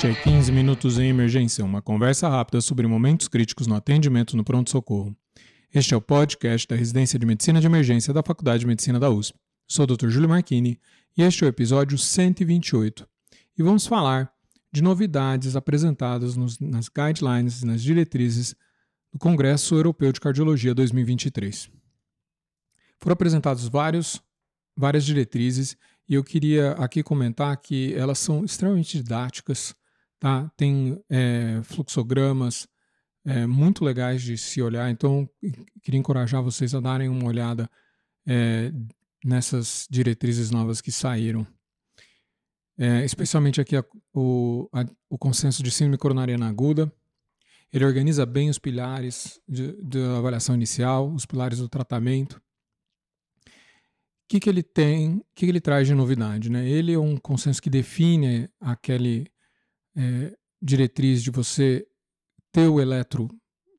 Este é 15 Minutos em Emergência, uma conversa rápida sobre momentos críticos no atendimento no pronto-socorro. Este é o podcast da Residência de Medicina de Emergência da Faculdade de Medicina da USP. Sou o Dr. Júlio Marchini e este é o episódio 128. E vamos falar de novidades apresentadas nos, nas guidelines e nas diretrizes do Congresso Europeu de Cardiologia 2023. Foram apresentados vários, várias diretrizes e eu queria aqui comentar que elas são extremamente didáticas, tá? Tem é, fluxogramas é, muito legais de se olhar, então queria encorajar vocês a darem uma olhada é, nessas diretrizes novas que saíram. É, especialmente aqui a, o, a, o consenso de síndrome coronariana aguda. Ele organiza bem os pilares da avaliação inicial, os pilares do tratamento que, que ele tem, o que, que ele traz de novidade? Né? Ele é um consenso que define aquele é, diretriz de você ter o eletro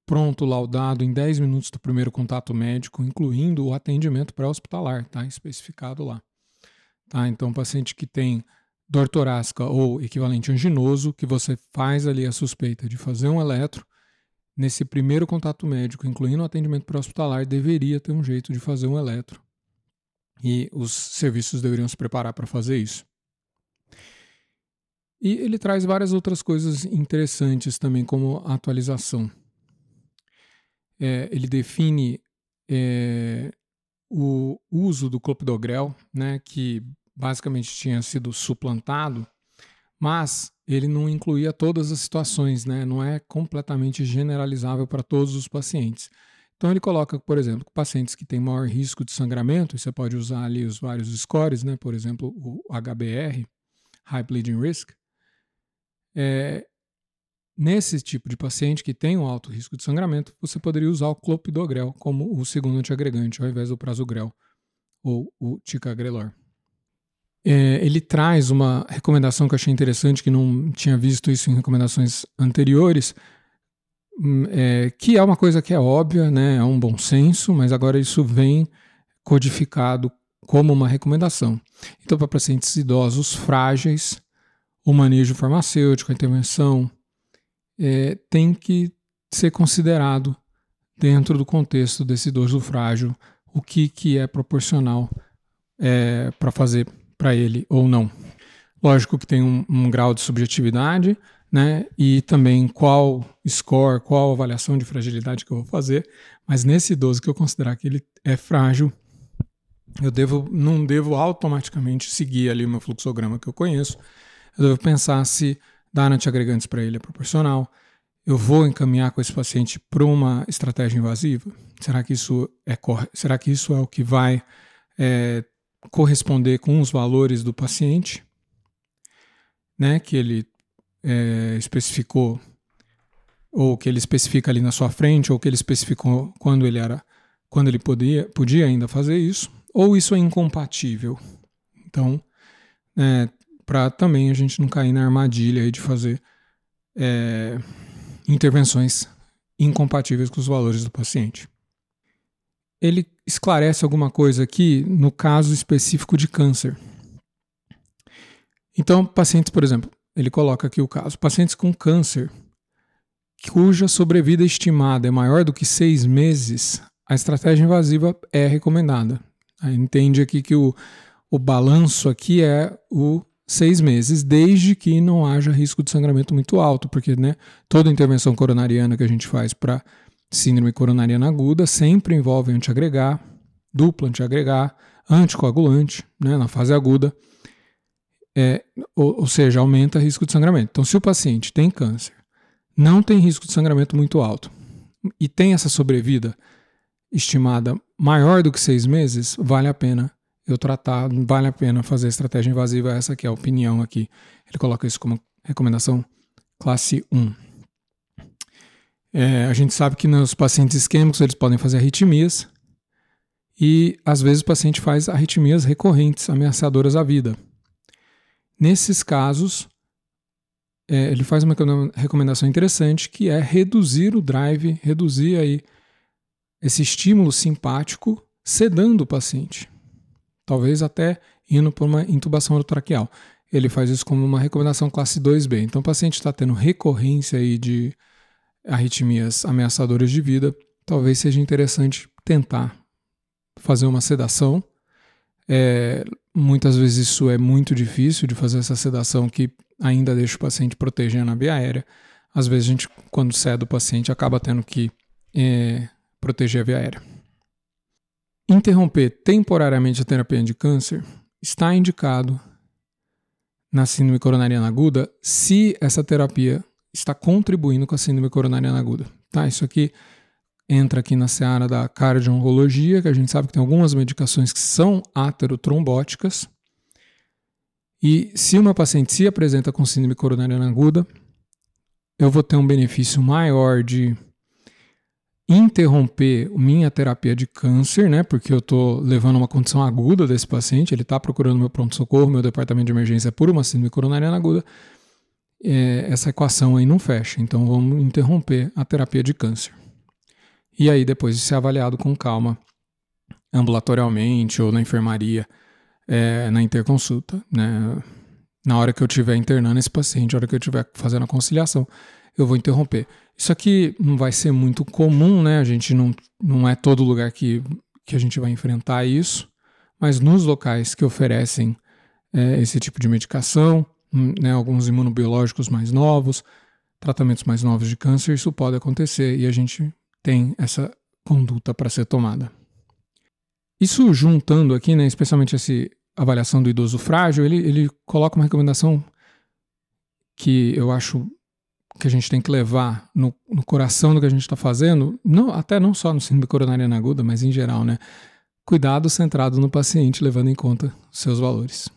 pronto, laudado em 10 minutos do primeiro contato médico, incluindo o atendimento pré-hospitalar, tá? especificado lá. Tá? Então, paciente que tem dor torácica ou equivalente anginoso, que você faz ali a suspeita de fazer um eletro, nesse primeiro contato médico, incluindo o atendimento pré-hospitalar, deveria ter um jeito de fazer um eletro e os serviços deveriam se preparar para fazer isso. E ele traz várias outras coisas interessantes também, como atualização. É, ele define é, o uso do clopidogrel, né, que basicamente tinha sido suplantado, mas ele não incluía todas as situações, né, não é completamente generalizável para todos os pacientes. Então ele coloca, por exemplo, pacientes que têm maior risco de sangramento, você pode usar ali os vários scores, né? por exemplo, o HBR, High Bleeding Risk. É, nesse tipo de paciente que tem um alto risco de sangramento, você poderia usar o clopidogrel como o segundo antiagregante, ao invés do prasugrel ou o ticagrelor. É, ele traz uma recomendação que eu achei interessante, que não tinha visto isso em recomendações anteriores, Hum, é, que é uma coisa que é óbvia, né, é um bom senso, mas agora isso vem codificado como uma recomendação. Então, para pacientes idosos frágeis, o manejo farmacêutico, a intervenção, é, tem que ser considerado dentro do contexto desse idoso frágil o que, que é proporcional é, para fazer para ele ou não. Lógico que tem um, um grau de subjetividade, né? E também qual score, qual avaliação de fragilidade que eu vou fazer. Mas nesse idoso que eu considerar que ele é frágil, eu devo, não devo automaticamente seguir ali o meu fluxograma que eu conheço. Eu devo pensar se dar antiagregantes para ele é proporcional. Eu vou encaminhar com esse paciente para uma estratégia invasiva? Será que isso é, será que isso é o que vai é, corresponder com os valores do paciente? Né, que ele é, especificou, ou que ele especifica ali na sua frente, ou que ele especificou quando ele era, quando ele podia, podia ainda fazer isso, ou isso é incompatível. Então, é, para também a gente não cair na armadilha de fazer é, intervenções incompatíveis com os valores do paciente. Ele esclarece alguma coisa aqui no caso específico de câncer. Então, pacientes, por exemplo, ele coloca aqui o caso: pacientes com câncer cuja sobrevida estimada é maior do que seis meses, a estratégia invasiva é recomendada. Entende aqui que o, o balanço aqui é o seis meses, desde que não haja risco de sangramento muito alto, porque né, toda intervenção coronariana que a gente faz para síndrome coronariana aguda sempre envolve antiagregar, dupla antiagregar, anticoagulante, né, na fase aguda é, ou, ou seja, aumenta o risco de sangramento. Então, se o paciente tem câncer, não tem risco de sangramento muito alto e tem essa sobrevida estimada maior do que seis meses, vale a pena eu tratar, vale a pena fazer estratégia invasiva, essa aqui é a opinião aqui. Ele coloca isso como recomendação classe 1. É, a gente sabe que nos pacientes isquêmicos eles podem fazer arritmias e às vezes o paciente faz arritmias recorrentes, ameaçadoras à vida. Nesses casos, é, ele faz uma recomendação interessante que é reduzir o drive, reduzir aí esse estímulo simpático, sedando o paciente. Talvez até indo para uma intubação orotraqueal. ele faz isso como uma recomendação classe 2B. Então, o paciente está tendo recorrência aí de arritmias ameaçadoras de vida, talvez seja interessante tentar fazer uma sedação. É, muitas vezes isso é muito difícil de fazer essa sedação que ainda deixa o paciente protegendo a via aérea. Às vezes a gente, quando cede o paciente, acaba tendo que é, proteger a via aérea. Interromper temporariamente a terapia de câncer está indicado na síndrome coronariana aguda se essa terapia está contribuindo com a síndrome coronariana aguda. Tá? Isso aqui entra aqui na seara da cardio-oncologia, que a gente sabe que tem algumas medicações que são aterotrombóticas. E se uma paciente se apresenta com síndrome coronariana aguda, eu vou ter um benefício maior de interromper minha terapia de câncer, né? Porque eu estou levando uma condição aguda desse paciente, ele está procurando meu pronto-socorro, meu departamento de emergência por uma síndrome coronariana aguda. É, essa equação aí não fecha, então vamos interromper a terapia de câncer. E aí, depois de ser avaliado com calma, ambulatorialmente ou na enfermaria, é, na interconsulta, né? Na hora que eu estiver internando esse paciente, na hora que eu estiver fazendo a conciliação, eu vou interromper. Isso aqui não vai ser muito comum, né? A gente não, não é todo lugar que, que a gente vai enfrentar isso, mas nos locais que oferecem é, esse tipo de medicação, hum, né, alguns imunobiológicos mais novos, tratamentos mais novos de câncer, isso pode acontecer e a gente tem essa conduta para ser tomada. Isso juntando aqui, né, especialmente essa avaliação do idoso frágil, ele, ele coloca uma recomendação que eu acho que a gente tem que levar no, no coração do que a gente está fazendo, não, até não só no síndrome coronariana aguda, mas em geral, né? Cuidado centrado no paciente, levando em conta seus valores.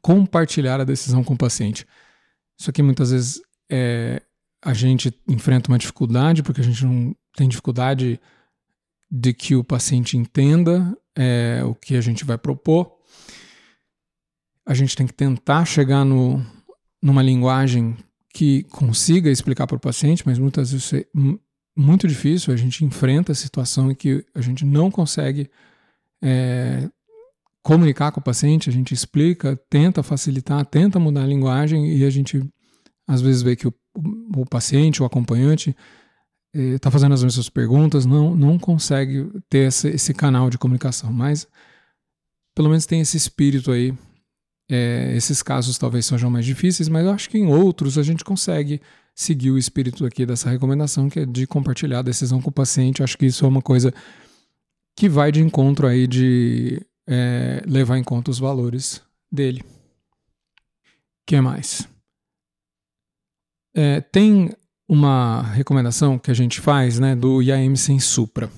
Compartilhar a decisão com o paciente. Isso aqui muitas vezes é, a gente enfrenta uma dificuldade, porque a gente não tem dificuldade de que o paciente entenda é, o que a gente vai propor. A gente tem que tentar chegar no, numa linguagem que consiga explicar para o paciente, mas muitas vezes é muito difícil. A gente enfrenta a situação em que a gente não consegue é, comunicar com o paciente, a gente explica, tenta facilitar, tenta mudar a linguagem e a gente às vezes vê que o, o paciente, o acompanhante, está é, fazendo as mesmas perguntas, não, não consegue ter esse, esse canal de comunicação, mas pelo menos tem esse espírito aí é, esses casos talvez sejam mais difíceis, mas eu acho que em outros a gente consegue seguir o espírito aqui dessa recomendação, que é de compartilhar a decisão com o paciente. Eu acho que isso é uma coisa que vai de encontro aí de é, levar em conta os valores dele. Que mais? É, tem uma recomendação que a gente faz né, do IAM sem supra.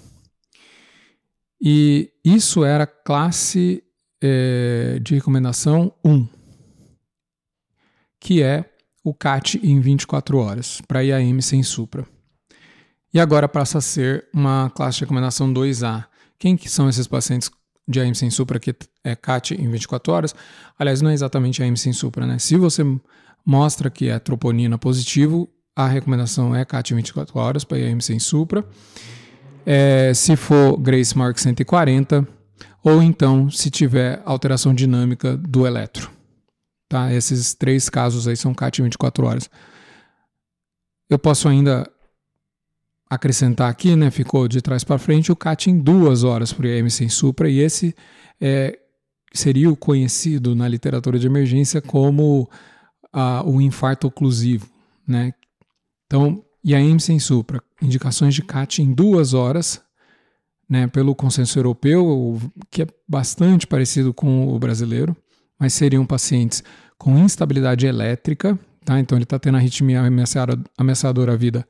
E isso era classe é, de recomendação 1, que é o CAT em 24 horas, para IAM sem supra. E agora passa a ser uma classe de recomendação 2A. Quem que são esses pacientes de IAM sem supra que é CAT em 24 horas? Aliás, não é exatamente IAM sem supra, né? Se você mostra que é troponina positivo, a recomendação é CAT em 24 horas para IAM sem supra. É, se for Grace Mark 140, ou então se tiver alteração dinâmica do eletro. Tá? Esses três casos aí são CAT 24 horas. Eu posso ainda acrescentar aqui, né, ficou de trás para frente, o CAT em duas horas para o sem supra, e esse é, seria o conhecido na literatura de emergência como o infarto oclusivo. Né? Então, IAM sem supra, indicações de CAT em duas horas, né, pelo consenso europeu, que é bastante parecido com o brasileiro, mas seriam pacientes com instabilidade elétrica, tá? então ele está tendo arritmia ameaçadora à vida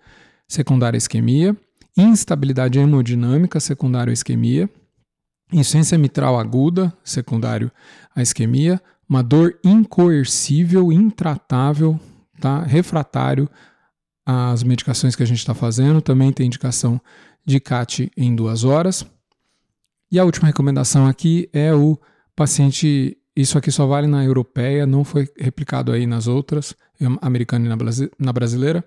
secundária à isquemia, instabilidade hemodinâmica secundária à isquemia, insuficiência mitral aguda secundário à isquemia, uma dor incoercível, intratável, tá? refratário às medicações que a gente está fazendo, também tem indicação de CAT em duas horas. E a última recomendação aqui é o paciente. Isso aqui só vale na europeia, não foi replicado aí nas outras, americana e na, na brasileira,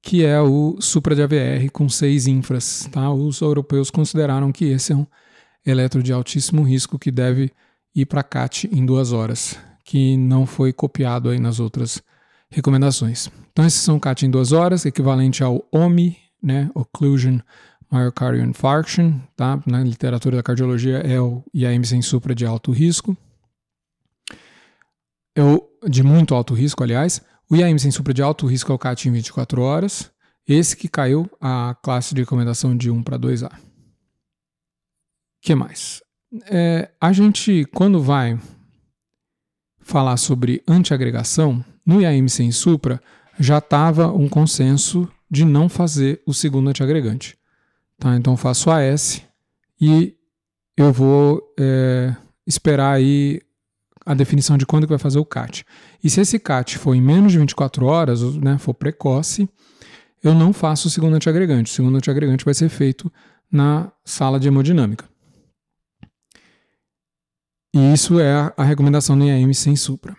que é o supra de AVR com seis infras. Tá? Os europeus consideraram que esse é um eletro de altíssimo risco que deve ir para CAT em duas horas, que não foi copiado aí nas outras recomendações. Então, esses são CAT em duas horas, equivalente ao OMI, né, Occlusion Myocardial Infarction, tá? Na literatura da cardiologia é o IAM sem supra de alto risco. É o, de muito alto risco, aliás. O IAM sem supra de alto risco é o CAT em 24 horas. Esse que caiu a classe de recomendação de 1 para 2A. O que mais? É, a gente, quando vai falar sobre antiagregação, no IAM sem supra já estava um consenso de não fazer o segundo antiagregante. Tá? Então faço AS e eu vou é, esperar aí a definição de quando que vai fazer o CAT. E se esse CAT for em menos de 24 horas, né, for precoce, eu não faço o segundo antiagregante. O segundo antiagregante vai ser feito na sala de hemodinâmica. E isso é a, a recomendação do IAM sem supra.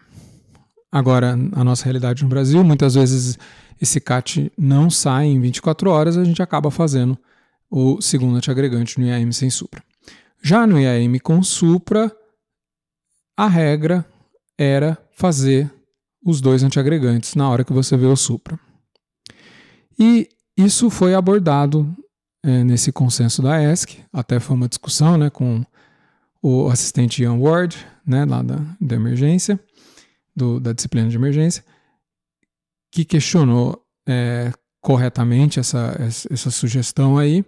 Agora, a nossa realidade no Brasil, muitas vezes esse CAT não sai em 24 horas, a gente acaba fazendo o segundo antiagregante no IAM sem supra. Já no IAM com supra, a regra era fazer os dois antiagregantes na hora que você vê o supra. E isso foi abordado é, nesse consenso da ESC, até foi uma discussão né, com o assistente Ian Ward, né, lá da, da emergência, do, da disciplina de emergência, que questionou é, corretamente essa, essa sugestão aí.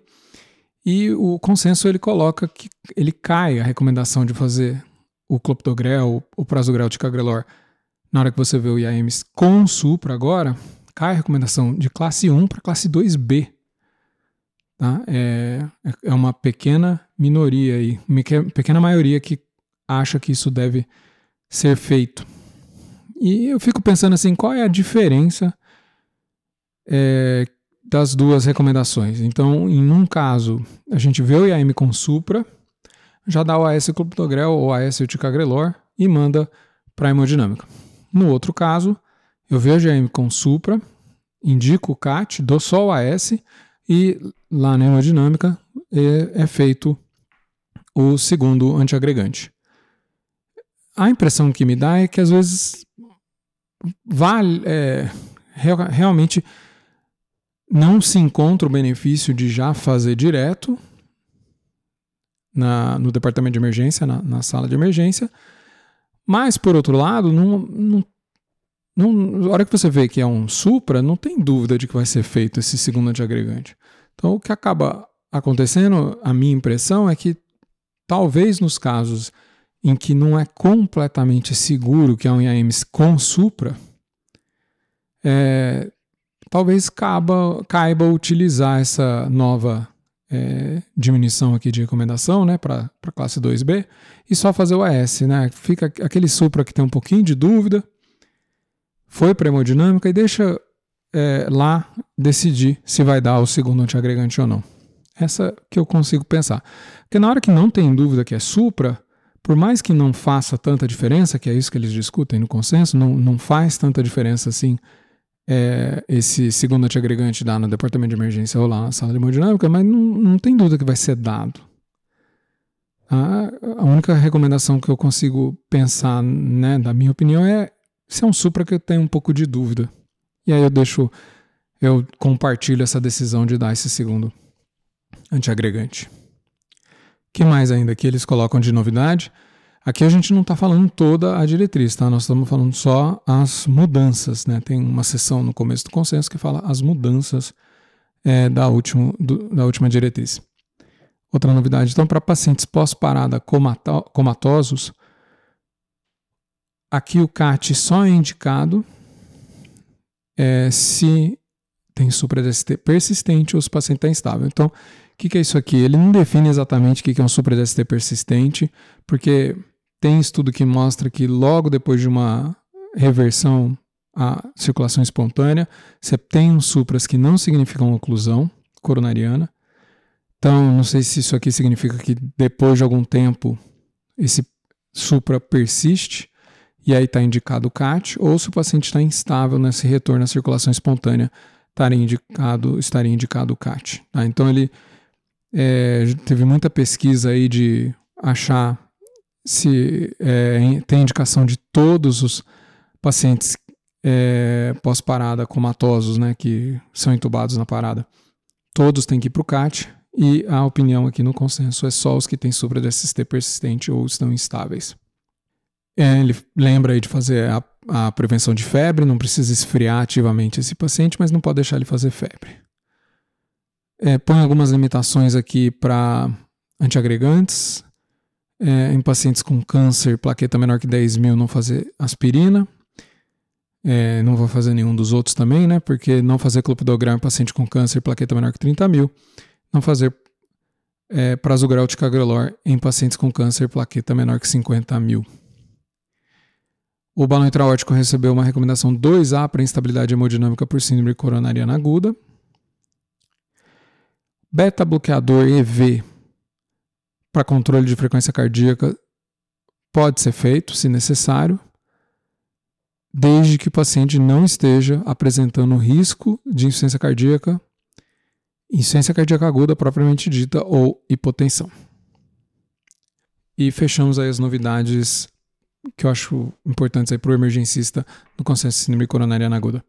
E o consenso ele coloca que ele cai a recomendação de fazer o clopidogrel, o prasugrel ticagrelor, na hora que você vê o IAMs com supra agora, cai a recomendação de classe 1 para classe 2B. Tá? É, é uma pequena minoria aí, pequena maioria que acha que isso deve ser feito. E eu fico pensando assim, qual é a diferença é, das duas recomendações? Então, em um caso, a gente vê o IAM com supra, já dá o AS clopidogrel ou AS ticagrelor e manda para a hemodinâmica. No outro caso, eu vejo a IAM com supra, indico o CAT, dou só o AS e lá na hemodinâmica é, é feito o segundo antiagregante. A impressão que me dá é que às vezes vale, é, realmente não se encontra o benefício de já fazer direto na, no departamento de emergência, na, na, sala de emergência, mas por outro lado, não, não, não, na hora que você vê que é um supra, não tem dúvida de que vai ser feito esse segundo antiagregante. Então o que acaba acontecendo, a minha impressão é que talvez nos casos em que não é completamente seguro que é um IAMs com supra, é, talvez caiba, caiba utilizar essa nova é, diminuição aqui de recomendação né, para a classe 2B e só fazer o AS. Né? Fica aquele supra que tem um pouquinho de dúvida, foi para hemodinâmica e deixa é, lá decidir se vai dar o segundo antiagregante ou não. Essa que eu consigo pensar. Porque na hora que não tem dúvida que é supra, por mais que não faça tanta diferença, que é isso que eles discutem no consenso, não, não faz tanta diferença assim é, esse segundo antiagregante dá no departamento de emergência ou lá na sala de hemodinâmica, mas não, não tem dúvida que vai ser dado. A, a única recomendação que eu consigo pensar, né, da minha opinião, é se é um supra que eu tenho um pouco de dúvida. E aí eu deixo, eu compartilho essa decisão de dar esse segundo antiagregante que mais ainda que eles colocam de novidade? Aqui a gente não está falando toda a diretriz, tá? Nós estamos falando só as mudanças, né? Tem uma sessão no começo do consenso que fala as mudanças é, da, último, do, da última diretriz. Outra novidade, então, para pacientes pós-parada comato comatosos, aqui o CAT só é indicado é, se tem supra-DST persistente ou se o paciente está instável. Então, que, que é isso aqui? Ele não define exatamente o que é um supra-DST persistente, porque tem estudo que mostra que logo depois de uma reversão à circulação espontânea, você tem uns supras que não significam oclusão coronariana. Então, não sei se isso aqui significa que depois de algum tempo esse supra persiste e aí está indicado o CAT, ou se o paciente está instável nesse retorno à circulação espontânea, estaria indicado, estaria indicado o CAT. Tá? Então, ele é, teve muita pesquisa aí de achar se é, tem indicação de todos os pacientes é, pós-parada comatosos, né, que são entubados na parada. Todos têm que ir para o CAT e a opinião aqui no consenso é só os que têm supra de SST persistente ou estão instáveis. É, ele lembra aí de fazer a, a prevenção de febre, não precisa esfriar ativamente esse paciente, mas não pode deixar ele fazer febre. É, põe algumas limitações aqui para antiagregantes. É, em pacientes com câncer, plaqueta menor que 10 mil, não fazer aspirina. É, não vou fazer nenhum dos outros também, né? Porque não fazer clopidogrel em paciente com câncer, plaqueta menor que 30 mil. Não fazer é, prasugrel ticagrelor em pacientes com câncer, plaqueta menor que 50 mil. O balão intraórtico recebeu uma recomendação 2A para instabilidade hemodinâmica por síndrome coronariana aguda. Beta-bloqueador EV para controle de frequência cardíaca pode ser feito, se necessário, desde que o paciente não esteja apresentando risco de insuficiência cardíaca, insuficiência cardíaca aguda propriamente dita ou hipotensão. E fechamos aí as novidades que eu acho importantes para o emergencista no consenso de síndrome coronariana aguda.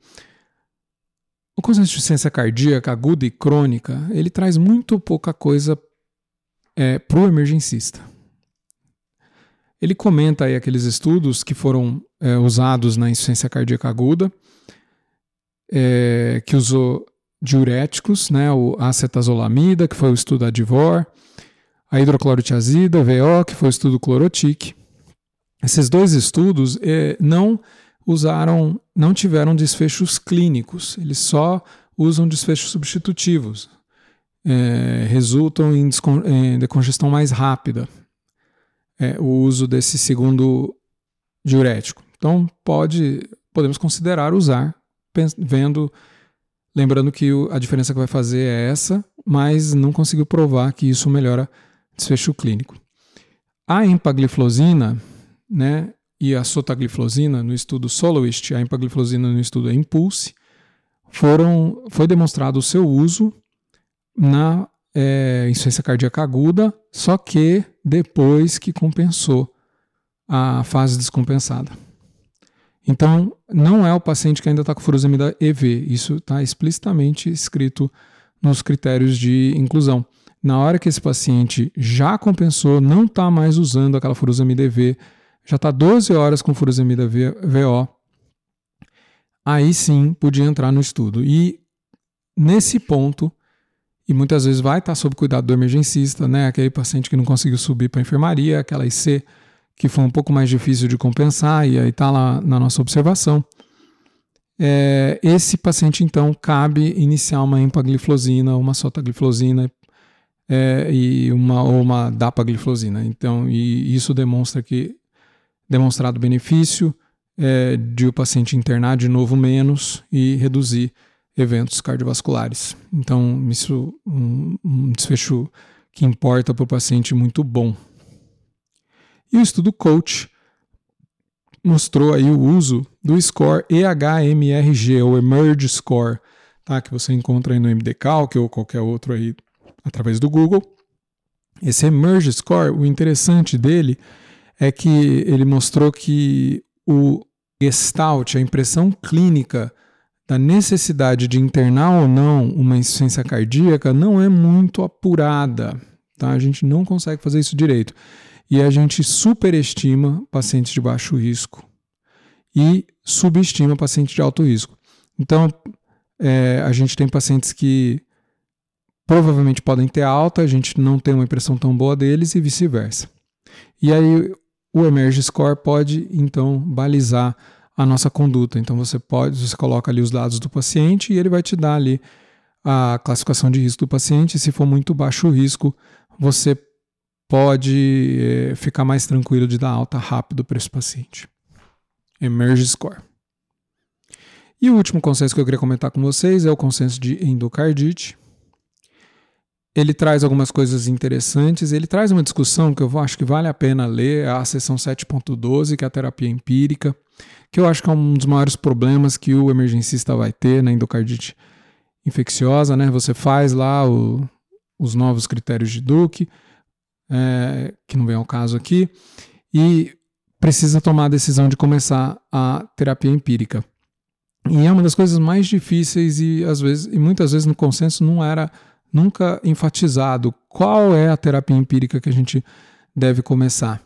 O consenso de insuficiência cardíaca aguda e crônica, ele traz muito pouca coisa é, para o emergencista. Ele comenta aí aqueles estudos que foram é, usados na insuficiência cardíaca aguda, é, que usou diuréticos, né, o acetazolamida, que foi o estudo Adivor, a hidroclorotiazida, VO, que foi o estudo Clorotic. Esses dois estudos é, não usaram, não tiveram desfechos clínicos, eles só usam desfechos substitutivos, é, resultam em, em decongestão mais rápida, é, o uso desse segundo diurético. Então pode, podemos considerar usar, vendo, lembrando que a diferença que vai fazer é essa, mas não conseguiu provar que isso melhora desfecho clínico. A empagliflozina, né, e a sotagliflozina no estudo Soloist, a empagliflozina no estudo Impulse, foram, foi demonstrado o seu uso na é, insuficiência cardíaca aguda, só que depois que compensou a fase descompensada. Então, não é o paciente que ainda está com furosemida EV, isso está explicitamente escrito nos critérios de inclusão. Na hora que esse paciente já compensou, não está mais usando aquela furosemida EV, já está 12 horas com furosemida VO, aí sim podia entrar no estudo. E nesse ponto, e muitas vezes vai estar sob cuidado do emergencista, né? Aquele paciente que não conseguiu subir para a enfermaria, aquela IC que foi um pouco mais difícil de compensar e aí está lá na nossa observação. É, esse paciente, então, cabe iniciar uma empagliflozina, uma sotagliflozina é, e uma, ou uma dapagliflozina. Então, e isso demonstra que, demonstrado benefício é, de o paciente internar de novo menos e reduzir eventos cardiovasculares. Então, isso um, um desfecho que importa para o paciente muito bom. E o estudo COACH mostrou aí o uso do score EHMRG, ou Emerge Score, tá? que você encontra aí no MDCalc ou qualquer outro aí através do Google. Esse Emerge Score, o interessante dele é que ele mostrou que o Gestalt, a impressão clínica da necessidade de internar ou não uma insuficiência cardíaca não é muito apurada. Tá? A gente não consegue fazer isso direito. E a gente superestima pacientes de baixo risco e subestima pacientes de alto risco. Então, é, a gente tem pacientes que provavelmente podem ter alta, a gente não tem uma impressão tão boa deles e vice-versa. E aí o Emerge Score pode então balizar a nossa conduta. Então você pode, você coloca ali os dados do paciente e ele vai te dar ali a classificação de risco do paciente. Se for muito baixo o risco, você pode é, ficar mais tranquilo de dar alta rápido para esse paciente. Emerge Score. E o último consenso que eu queria comentar com vocês é o consenso de endocardite. Ele traz algumas coisas interessantes, ele traz uma discussão que eu acho que vale a pena ler, a seção 7.12, que é a terapia empírica que eu acho que é um dos maiores problemas que o emergencista vai ter na endocardite infecciosa, né? Você faz lá o, os novos critérios de Duke, é, que não vem ao caso aqui, e precisa tomar a decisão de começar a terapia empírica. E é uma das coisas mais difíceis e às vezes e muitas vezes no consenso não era nunca enfatizado qual é a terapia empírica que a gente deve começar.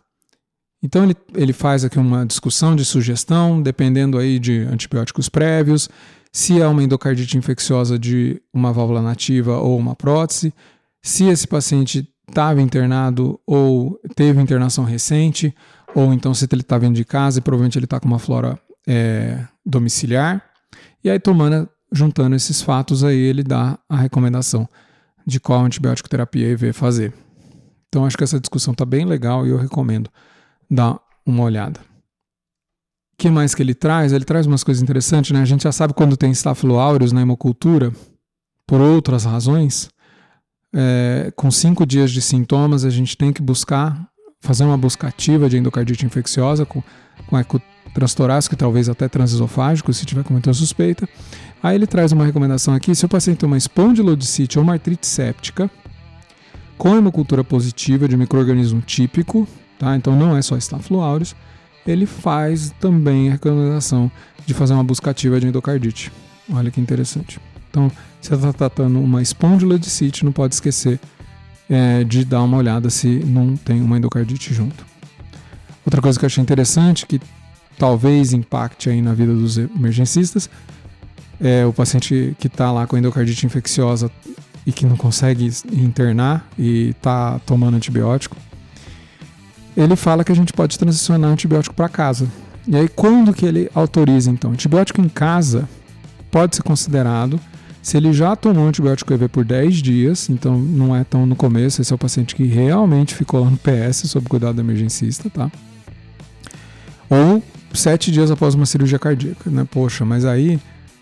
Então ele, ele faz aqui uma discussão de sugestão, dependendo aí de antibióticos prévios, se é uma endocardite infecciosa de uma válvula nativa ou uma prótese, se esse paciente estava internado ou teve internação recente, ou então se ele está vindo de casa e provavelmente ele está com uma flora é, domiciliar. E aí, tomando, juntando esses fatos, aí ele dá a recomendação de qual antibiótico terapia IV fazer. Então, acho que essa discussão está bem legal e eu recomendo dar uma olhada. O que mais que ele traz? Ele traz umas coisas interessantes, né? A gente já sabe quando tem Staphylo na hemocultura, por outras razões, é, com cinco dias de sintomas, a gente tem que buscar, fazer uma busca ativa de endocardite infecciosa com, com transtorácico e talvez até transesofágico, se tiver com muita suspeita. Aí ele traz uma recomendação aqui: se o paciente tem uma espondilodicite ou uma artrite séptica, com hemocultura positiva de microorganismo típico, tá? então não é só aureus, ele faz também a recomendação de fazer uma busca ativa de endocardite. Olha que interessante. Então, se está tratando uma espondilodicite, não pode esquecer é, de dar uma olhada se não tem uma endocardite junto. Outra coisa que eu achei interessante, que talvez impacte aí na vida dos emergencistas, é o paciente que está lá com endocardite infecciosa e que não consegue internar e está tomando antibiótico, ele fala que a gente pode transicionar antibiótico para casa. E aí, quando que ele autoriza, então? Antibiótico em casa pode ser considerado se ele já tomou antibiótico EV por 10 dias, então não é tão no começo, esse é o paciente que realmente ficou lá no PS sob cuidado do emergencista, tá? Ou sete dias após uma cirurgia cardíaca, né? Poxa, mas aí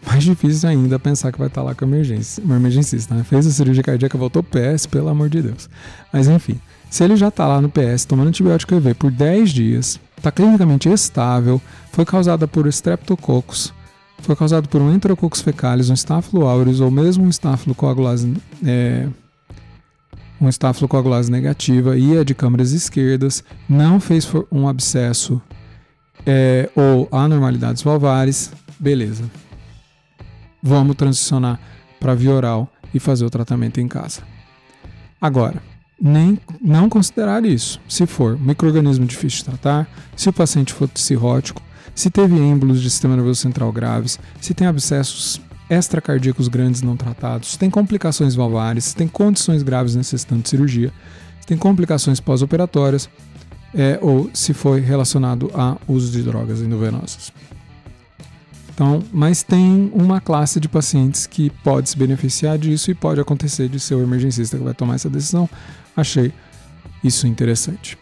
mais difícil ainda pensar que vai estar lá com emergência, uma emergencista, né? Fez a cirurgia cardíaca, voltou PS, pelo amor de Deus. Mas enfim, se ele já está lá no PS tomando antibiótico EV por 10 dias, está clinicamente estável, foi causada por streptococcus, foi causado por um enterococcus fecalis, um Staphylo aureus ou mesmo um Staphylo coagulase, é, um Staphylo coagulase negativa e é de câmaras esquerdas, não fez um abscesso é, ou anormalidades valvares, beleza. Vamos transicionar para via oral e fazer o tratamento em casa. Agora, nem não considerar isso. Se for microorganismo difícil de tratar, se o paciente for cirrótico, se teve êmbolos de sistema nervoso central graves, se tem abscessos extracardíacos grandes não tratados, se tem complicações valvares, se tem condições graves necessitando de cirurgia, se tem complicações pós-operatórias, é, ou se foi relacionado a uso de drogas endovenosas. Então, mas tem uma classe de pacientes que pode se beneficiar disso e pode acontecer de ser o emergencista que vai tomar essa decisão. Achei isso interessante.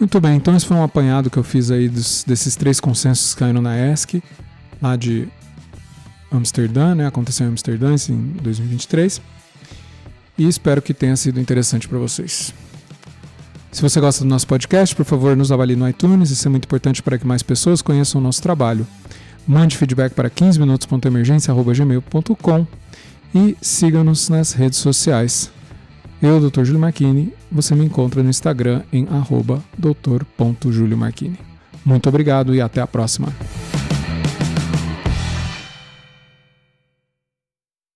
Muito bem, então esse foi um apanhado que eu fiz aí dos, desses três consensos que caíram na ESC, lá de Amsterdã, né? Aconteceu em Amsterdã em 2023. E espero que tenha sido interessante para vocês. Se você gosta do nosso podcast, por favor, nos avalie no iTunes, isso é muito importante para que mais pessoas conheçam o nosso trabalho. Mande feedback para 15minutos.emergência.gmail.com e siga-nos nas redes sociais. Eu, Dr. Júlio Marchini, você me encontra no Instagram em arroba doutor.juliomarchini. Muito obrigado e até a próxima.